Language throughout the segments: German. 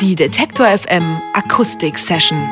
Die Detektor FM Akustik Session.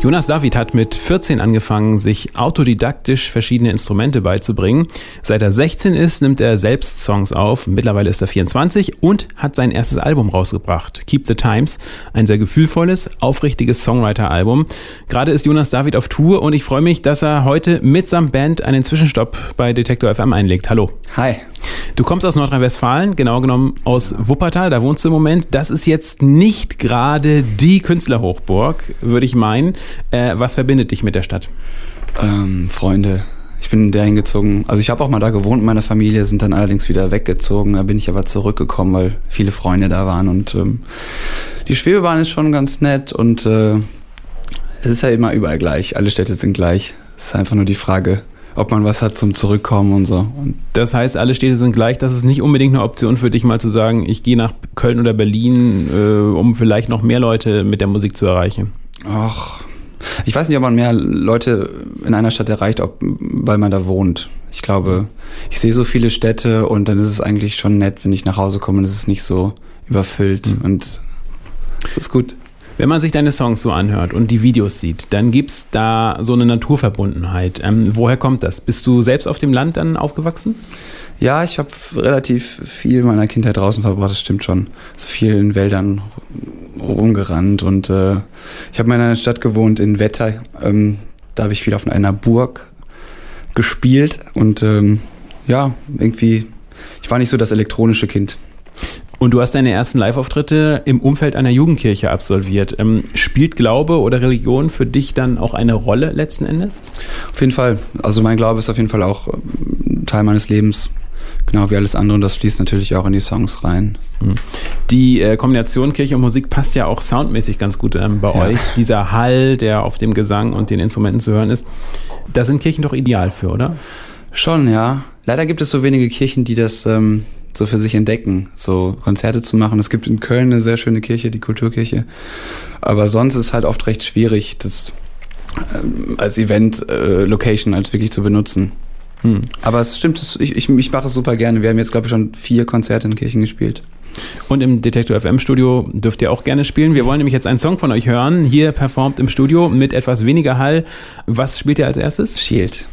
Jonas David hat mit 14 angefangen, sich autodidaktisch verschiedene Instrumente beizubringen. Seit er 16 ist, nimmt er selbst Songs auf. Mittlerweile ist er 24 und hat sein erstes Album rausgebracht. Keep the Times. Ein sehr gefühlvolles, aufrichtiges Songwriter-Album. Gerade ist Jonas David auf Tour und ich freue mich, dass er heute mitsamt Band einen Zwischenstopp bei Detektor FM einlegt. Hallo. Hi. Du kommst aus Nordrhein-Westfalen, genau genommen aus Wuppertal, da wohnst du im Moment. Das ist jetzt nicht gerade die Künstlerhochburg, würde ich meinen. Äh, was verbindet dich mit der Stadt? Ähm, Freunde. Ich bin dahin gezogen. Also ich habe auch mal da gewohnt, meine Familie sind dann allerdings wieder weggezogen. Da bin ich aber zurückgekommen, weil viele Freunde da waren. Und ähm, die Schwebebahn ist schon ganz nett und äh, es ist ja immer überall gleich. Alle Städte sind gleich. Es ist einfach nur die Frage, ob man was hat zum Zurückkommen und so. Und das heißt, alle Städte sind gleich. Das ist nicht unbedingt eine Option für dich, mal zu sagen, ich gehe nach Köln oder Berlin, äh, um vielleicht noch mehr Leute mit der Musik zu erreichen. Ach, ich weiß nicht, ob man mehr Leute in einer Stadt erreicht, ob, weil man da wohnt. Ich glaube, ich sehe so viele Städte und dann ist es eigentlich schon nett, wenn ich nach Hause komme und es ist nicht so überfüllt mhm. und das ist gut. Wenn man sich deine Songs so anhört und die Videos sieht, dann gibt es da so eine Naturverbundenheit. Ähm, woher kommt das? Bist du selbst auf dem Land dann aufgewachsen? Ja, ich habe relativ viel meiner Kindheit draußen verbracht, das stimmt schon. So viel in Wäldern rumgerannt und äh, ich habe in einer Stadt gewohnt, in Wetter. Ähm, da habe ich viel auf einer Burg gespielt und ähm, ja, irgendwie, ich war nicht so das elektronische Kind. Und du hast deine ersten Live-Auftritte im Umfeld einer Jugendkirche absolviert. Ähm, spielt Glaube oder Religion für dich dann auch eine Rolle letzten Endes? Auf jeden Fall. Also mein Glaube ist auf jeden Fall auch ähm, Teil meines Lebens. Genau wie alles andere und das fließt natürlich auch in die Songs rein. Mhm. Die äh, Kombination Kirche und Musik passt ja auch soundmäßig ganz gut ähm, bei ja. euch. Dieser Hall, der auf dem Gesang und den Instrumenten zu hören ist. Da sind Kirchen doch ideal für, oder? Schon, ja. Leider gibt es so wenige Kirchen, die das ähm, so für sich entdecken, so Konzerte zu machen. Es gibt in Köln eine sehr schöne Kirche, die Kulturkirche. Aber sonst ist es halt oft recht schwierig, das ähm, als Event-Location äh, als wirklich zu benutzen. Hm. Aber es stimmt, ich, ich, ich mache es super gerne. Wir haben jetzt, glaube ich, schon vier Konzerte in Kirchen gespielt. Und im Detektor FM Studio dürft ihr auch gerne spielen. Wir wollen nämlich jetzt einen Song von euch hören. Hier performt im Studio mit etwas weniger Hall. Was spielt ihr als erstes? Shield.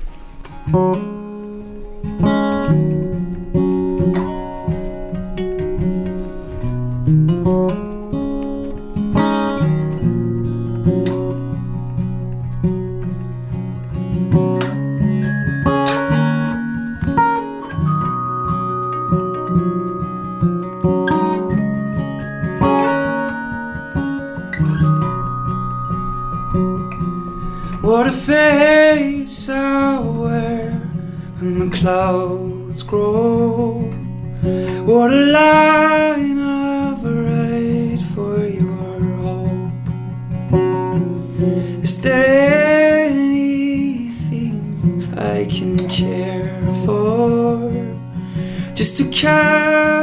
What a face I wear when the clouds grow. What a line I've write for your hope. Is there anything I can care for just to cover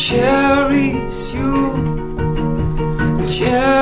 Cherish you, cherish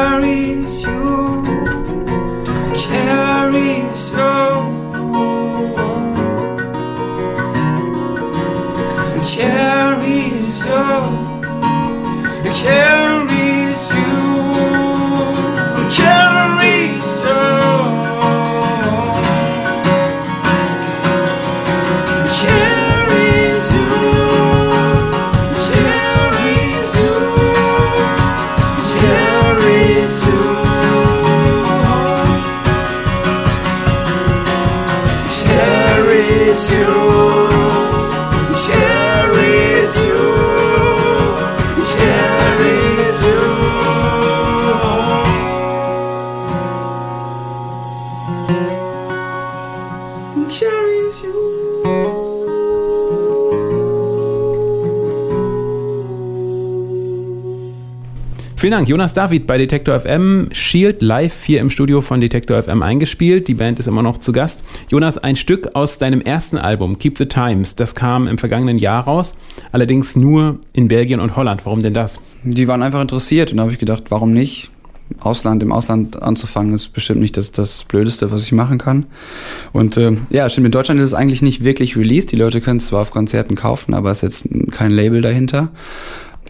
Vielen Dank, Jonas David bei Detektor FM. Shield live hier im Studio von Detektor FM eingespielt. Die Band ist immer noch zu Gast. Jonas, ein Stück aus deinem ersten Album, Keep the Times, das kam im vergangenen Jahr raus, allerdings nur in Belgien und Holland. Warum denn das? Die waren einfach interessiert und da habe ich gedacht, warum nicht? Ausland, im Ausland anzufangen, ist bestimmt nicht das, das Blödeste, was ich machen kann. Und äh, ja, stimmt, in Deutschland ist es eigentlich nicht wirklich released. Die Leute können es zwar auf Konzerten kaufen, aber es ist jetzt kein Label dahinter.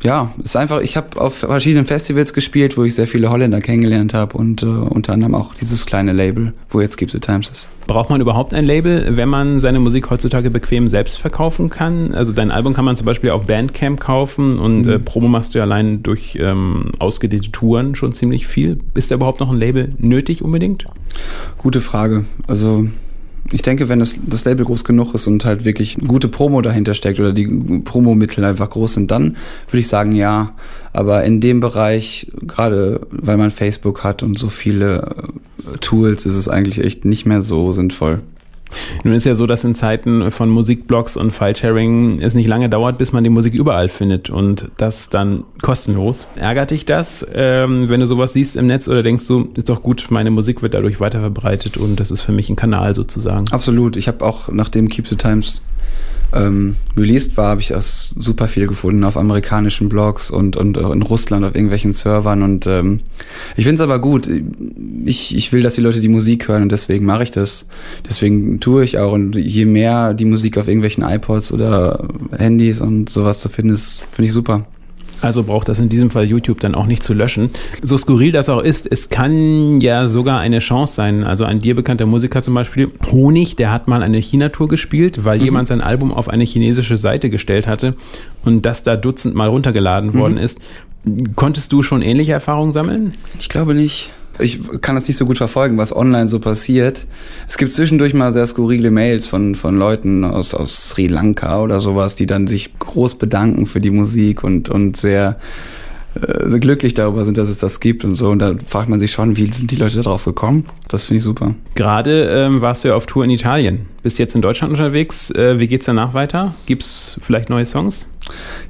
Ja, ist einfach, ich habe auf verschiedenen Festivals gespielt, wo ich sehr viele Holländer kennengelernt habe und äh, unter anderem auch dieses kleine Label, wo jetzt Keep the Times ist. Braucht man überhaupt ein Label, wenn man seine Musik heutzutage bequem selbst verkaufen kann? Also dein Album kann man zum Beispiel auf Bandcamp kaufen und Mhm. äh, Promo machst du ja allein durch ähm, ausgedehnte Touren schon ziemlich viel. Ist da überhaupt noch ein Label nötig unbedingt? Gute Frage. Also ich denke, wenn das, das Label groß genug ist und halt wirklich gute Promo dahinter steckt oder die Promomittel einfach groß sind, dann würde ich sagen ja. Aber in dem Bereich, gerade weil man Facebook hat und so viele äh, Tools, ist es eigentlich echt nicht mehr so sinnvoll. Nun ist ja so, dass in Zeiten von Musikblogs und Filesharing es nicht lange dauert, bis man die Musik überall findet und das dann kostenlos. Ärgert dich das, ähm, wenn du sowas siehst im Netz oder denkst du, ist doch gut, meine Musik wird dadurch weiterverbreitet und das ist für mich ein Kanal sozusagen? Absolut. Ich habe auch, nachdem Keep the Times ähm, released war, habe ich das super viel gefunden auf amerikanischen Blogs und, und in Russland auf irgendwelchen Servern. Und ähm, ich finde es aber gut. Ich, ich will, dass die Leute die Musik hören und deswegen mache ich das. Deswegen tue ich auch. Und je mehr die Musik auf irgendwelchen iPods oder Handys und sowas zu finden ist, finde ich super. Also braucht das in diesem Fall YouTube dann auch nicht zu löschen. So skurril das auch ist, es kann ja sogar eine Chance sein. Also ein dir bekannter Musiker zum Beispiel, Honig, der hat mal eine China-Tour gespielt, weil mhm. jemand sein Album auf eine chinesische Seite gestellt hatte und das da dutzendmal runtergeladen mhm. worden ist. Konntest du schon ähnliche Erfahrungen sammeln? Ich glaube nicht. Ich kann das nicht so gut verfolgen, was online so passiert. Es gibt zwischendurch mal sehr skurrile Mails von, von Leuten aus, aus Sri Lanka oder sowas, die dann sich groß bedanken für die Musik und, und sehr, äh, glücklich darüber sind, dass es das gibt und so. Und da fragt man sich schon, wie sind die Leute darauf gekommen? Das finde ich super. Gerade ähm, warst du ja auf Tour in Italien. Bist jetzt in Deutschland unterwegs. Äh, wie geht's danach weiter? Gibt's vielleicht neue Songs?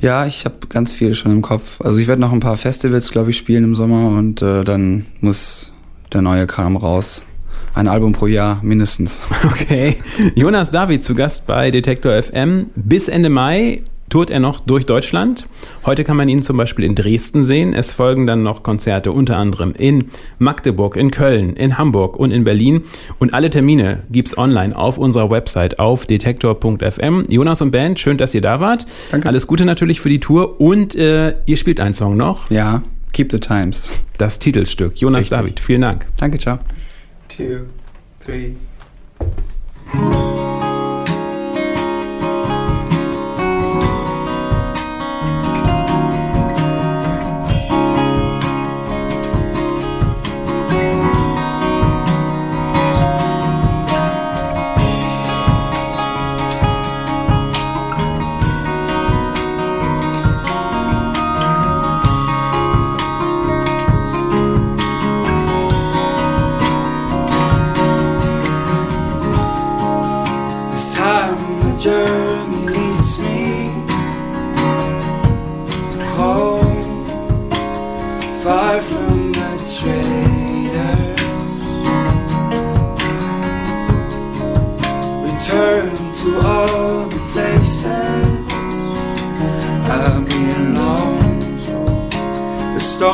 Ja, ich habe ganz viel schon im Kopf. Also ich werde noch ein paar Festivals, glaube ich, spielen im Sommer und äh, dann muss der neue Kram raus. Ein Album pro Jahr mindestens. Okay. Jonas David zu Gast bei Detektor FM. Bis Ende Mai tourt er noch durch Deutschland. Heute kann man ihn zum Beispiel in Dresden sehen. Es folgen dann noch Konzerte unter anderem in Magdeburg, in Köln, in Hamburg und in Berlin. Und alle Termine gibt's online auf unserer Website auf detektor.fm. Jonas und Band, schön, dass ihr da wart. Danke. Alles Gute natürlich für die Tour und äh, ihr spielt einen Song noch. Ja, Keep the Times. Das Titelstück. Jonas Richtig. David, vielen Dank. Danke, ciao. Two, three.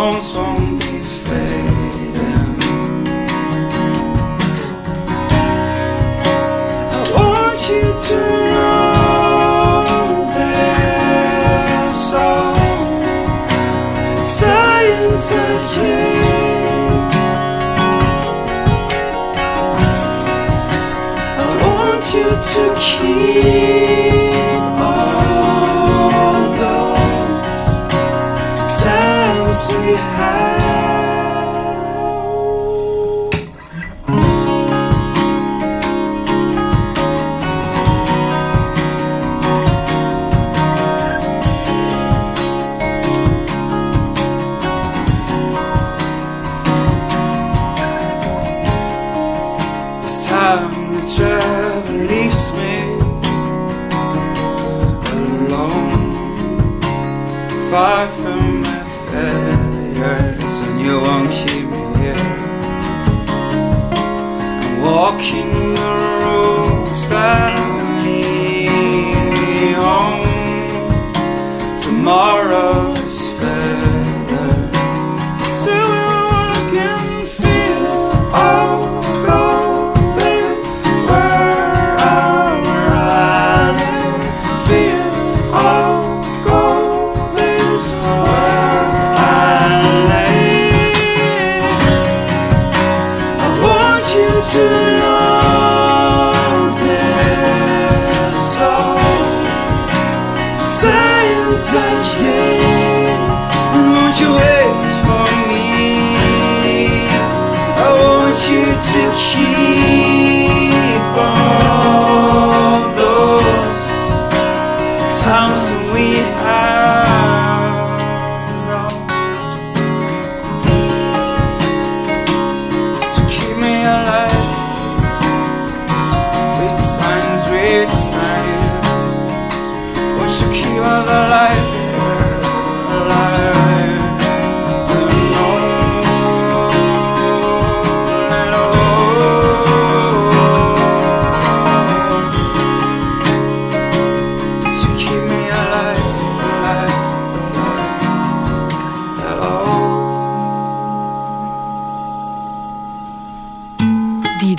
bones won't be fading. I want you to know this all. Science again. I want you to keep. walking